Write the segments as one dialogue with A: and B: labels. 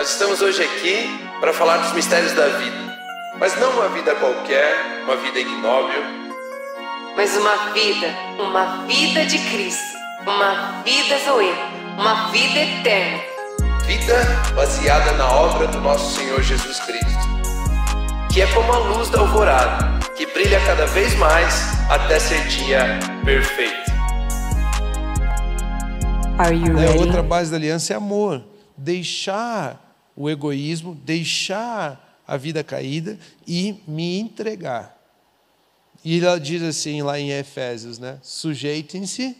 A: Nós estamos hoje aqui para falar dos mistérios da vida. Mas não uma vida qualquer, uma vida ignóbil.
B: Mas uma vida, uma vida de Cristo. Uma vida Zoe, uma vida eterna.
A: Vida baseada na obra do nosso Senhor Jesus Cristo. Que é como a luz da alvorada, que brilha cada vez mais até ser dia perfeito.
C: Are you
D: É,
C: ready?
D: outra base da aliança é amor. Deixar o egoísmo, deixar a vida caída e me entregar. E ela diz assim lá em Efésios, né? Sujeitem-se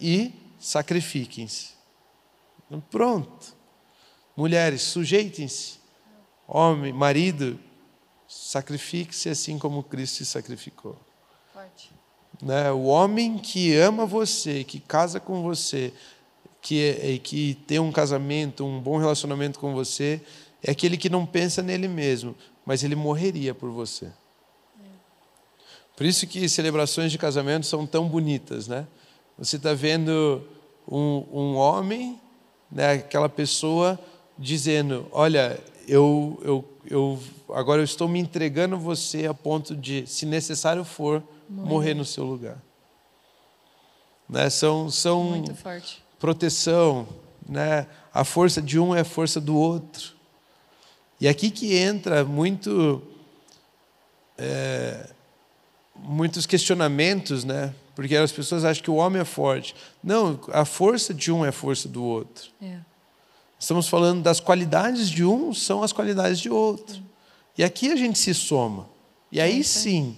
D: e sacrifiquem-se. Pronto. Mulheres, sujeitem-se. Homem, marido, sacrifique-se assim como Cristo se sacrificou. Né? O homem que ama você, que casa com você, que, é- que tem um casamento, um bom relacionamento com você, é aquele que não pensa nele mesmo, mas ele morreria por você. Por isso que celebrações de casamento são tão bonitas, né? Você está vendo um, um homem, né, aquela pessoa dizendo, olha, eu, eu, eu agora eu estou me entregando a você a ponto de, se necessário for, morrer, no seu lugar. Né? São, são
C: Muito forte.
D: Proteção, né? A força de um é a força do outro. E aqui que entra muito é, muitos questionamentos, né? Porque as pessoas acham que o homem é forte. Não, a força de um é a força do outro.
C: É.
D: Estamos falando das qualidades de um são as qualidades de outro. E aqui a gente se soma. E aí sim,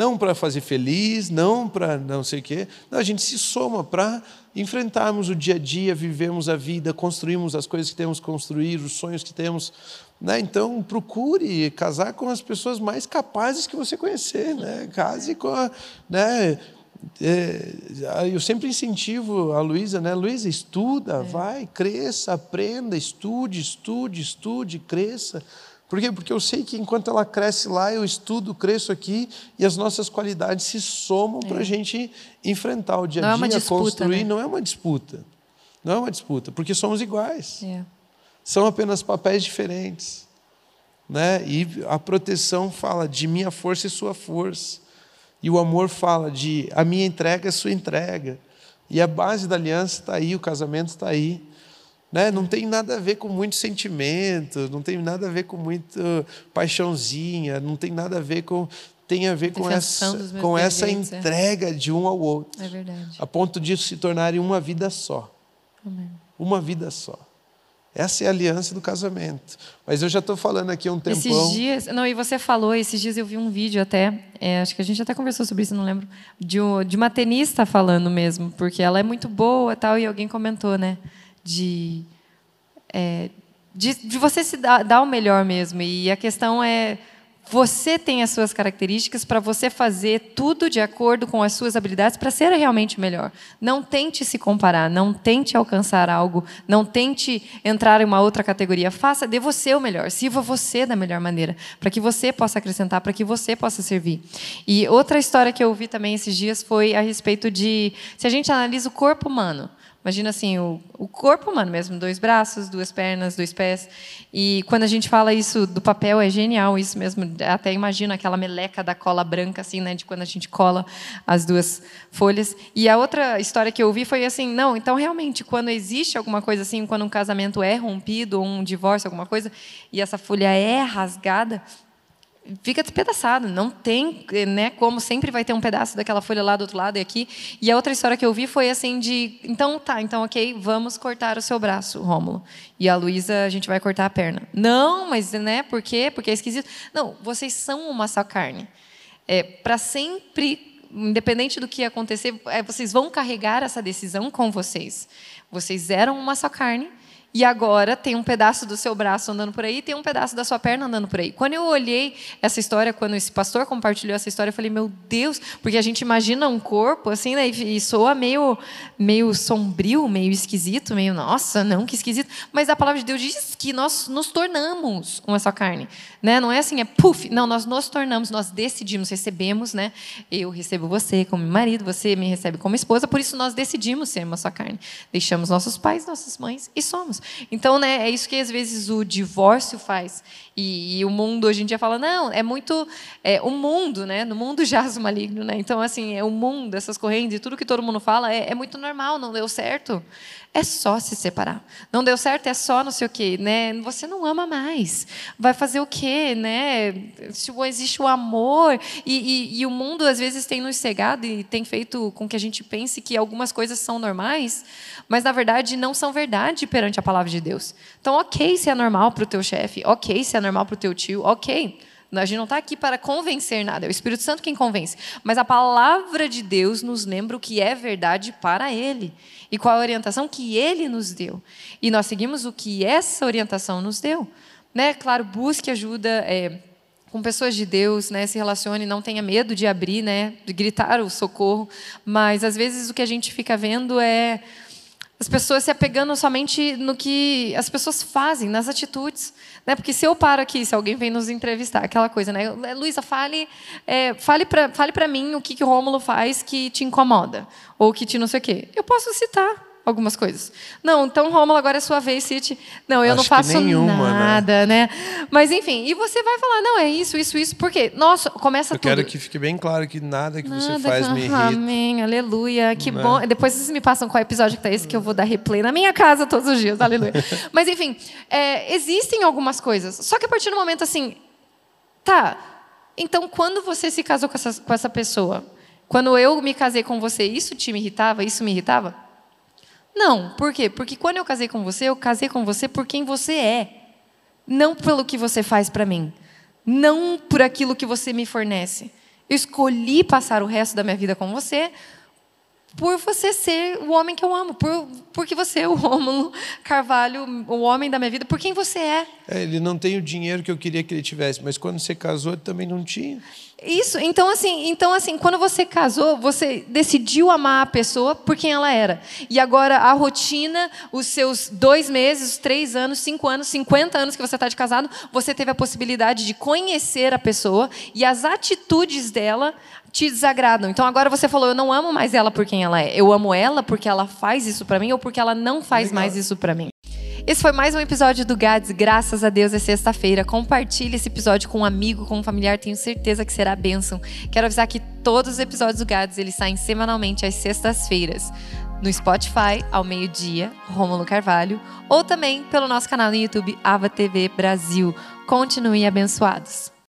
D: não para fazer feliz, não para não sei o quê, não, a gente se soma para enfrentarmos o dia a dia, vivemos a vida, construirmos as coisas que temos que construir, os sonhos que temos. Né? Então, procure casar com as pessoas mais capazes que você conhecer. Né? Case com a. Né? É, eu sempre incentivo a Luísa, né? Luísa, estuda, vai, cresça, aprenda, estude, estude, estude, cresça. Por quê? Porque eu sei que enquanto ela cresce lá, eu estudo, cresço aqui e as nossas qualidades se somam para a gente enfrentar o dia
C: é
D: a
C: uma
D: dia,
C: disputa,
D: construir.
C: né?
D: Não é uma disputa. Não é uma disputa, porque somos iguais.
C: É.
D: São apenas papéis diferentes. Né? E a proteção fala de minha força e sua força. E o amor fala de a minha entrega é sua entrega. E a base da aliança está aí, o casamento está aí. Né? Não tem nada a ver com muito sentimento, não tem nada a ver com muito paixãozinha, não tem nada a ver com. Tem a ver com essa, com essa
C: é.
D: entrega de um ao outro.
C: É verdade.
D: A ponto disso se tornarem uma vida só.
C: Amém.
D: Uma vida só. Essa é a aliança do casamento. Mas eu já estou falando aqui há um tempão.
C: Esses dias, não, e você falou, esses dias eu vi um vídeo até, é, acho que a gente até conversou sobre isso, não lembro, de, um- de uma tenista falando mesmo, porque ela é muito boa tal, e alguém comentou, né, de, é, de, de você se dar, dar o melhor mesmo, e a questão é, você tem as suas características para você fazer tudo de acordo com as suas habilidades para ser realmente melhor. Não tente se comparar, não tente alcançar algo, não tente entrar em uma outra categoria. Faça de você o melhor, sirva você da melhor maneira, para que você possa acrescentar, para que você possa servir. E outra história que eu ouvi também esses dias foi a respeito de se a gente analisa o corpo humano. Imagina assim, o, o corpo humano mesmo, dois braços, duas pernas, dois pés. E quando a gente fala isso do papel, é genial isso mesmo. Até imagina aquela meleca da cola branca, assim, né, de quando a gente cola as duas folhas. E a outra história que eu ouvi foi assim, não, então realmente, quando existe alguma coisa assim, quando um casamento é rompido, ou um divórcio, alguma coisa, e essa folha é rasgada, fica despedaçado, não tem, né, como sempre vai ter um pedaço daquela folha lá do outro lado e aqui. E a outra história que eu vi foi assim de, então tá, então OK, vamos cortar o seu braço, Rômulo. E a Luísa, a gente vai cortar a perna. Não, mas né, por quê? Porque é esquisito. Não, vocês são uma só carne. É, para sempre, independente do que acontecer, é, vocês vão carregar essa decisão com vocês. Vocês eram uma só carne e agora tem um pedaço do seu braço andando por aí, tem um pedaço da sua perna andando por aí. Quando eu olhei essa história, quando esse pastor compartilhou essa história, eu falei, meu Deus, porque a gente imagina um corpo assim, né, e e soa meio, meio sombrio, meio esquisito, meio, nossa, não, que esquisito. Mas a palavra de Deus diz que nós nos tornamos uma só carne. Né? Não é assim, é puf, não, nós nos tornamos, nós decidimos, recebemos, né? Eu recebo você como marido, você me recebe como esposa, por isso nós decidimos ser uma só carne. Deixamos nossos pais, nossas mães e somos. Então, né, é isso que às vezes o divórcio faz. E, e o mundo hoje em dia fala, não, é muito. É, o mundo, né? No mundo jaz o maligno, né? Então, assim, é o mundo, essas correntes, tudo que todo mundo fala é, é muito normal, não deu certo é só se separar. Não deu certo, é só não sei o quê, né? Você não ama mais. Vai fazer o quê, né? Se existe o amor e, e, e, o mundo às vezes tem nos cegado e tem feito com que a gente pense que algumas coisas são normais, mas na verdade não são verdade perante a palavra de Deus. Então, ok, se é normal para o teu chefe, ok, se é normal para o teu tio, ok. A gente não está aqui para convencer nada, é o Espírito Santo quem convence. Mas a palavra de Deus nos lembra o que é verdade para Ele e qual a orientação que Ele nos deu. E nós seguimos o que essa orientação nos deu. Né? Claro, busque ajuda. É, com pessoas de Deus, né, se relacione, não tenha medo de abrir, né, de gritar o socorro, mas às vezes o que a gente fica vendo é as pessoas se apegando somente no que as pessoas fazem, nas atitudes. Né? Porque se eu paro aqui, se alguém vem nos entrevistar, aquela coisa, né? Luísa, fale, é, fale para fale mim o que, que o Rômulo faz que te incomoda, ou que te não sei o quê. Eu posso citar algumas coisas. Não, então Rômulo, agora é sua vez, City. Não, eu
D: Acho
C: não faço
D: nenhuma, né?
C: nada, né? né? Mas enfim, e você vai falar, não, é isso, isso, isso. Por quê? Nossa, começa
D: eu
C: tudo.
D: Eu quero que fique bem claro que nada que
C: nada
D: você faz
C: que...
D: me irrita.
C: Amém, aleluia, que né? bom. Depois vocês me passam qual episódio que tá esse, que eu vou dar replay na minha casa todos os dias, aleluia. Mas enfim, é, existem algumas coisas. Só que a partir do momento assim, tá, então quando você se casou com essa, com essa pessoa, quando eu me casei com você, isso te irritava, isso me irritava? Não, por quê? Porque quando eu casei com você, eu casei com você por quem você é, não pelo que você faz para mim, não por aquilo que você me fornece. Eu escolhi passar o resto da minha vida com você por você ser o homem que eu amo, por, porque você é o Rômulo Carvalho, o homem da minha vida, por quem você é.
D: é. Ele não tem o dinheiro que eu queria que ele tivesse, mas quando você casou, ele também não tinha.
C: Isso, então assim, então assim, quando você casou, você decidiu amar a pessoa por quem ela era. E agora a rotina, os seus dois meses, três anos, cinco anos, cinquenta anos que você está de casado, você teve a possibilidade de conhecer a pessoa e as atitudes dela te desagradam. Então agora você falou, eu não amo mais ela por quem ela é. Eu amo ela porque ela faz isso para mim ou porque ela não faz Legal. mais isso para mim. Esse foi mais um episódio do Gads. Graças a Deus é sexta-feira. Compartilhe esse episódio com um amigo, com um familiar. Tenho certeza que será bênção. Quero avisar que todos os episódios do Gads eles saem semanalmente às sextas-feiras no Spotify ao meio-dia, Rômulo Carvalho, ou também pelo nosso canal no YouTube Ava TV Brasil. Continuem abençoados.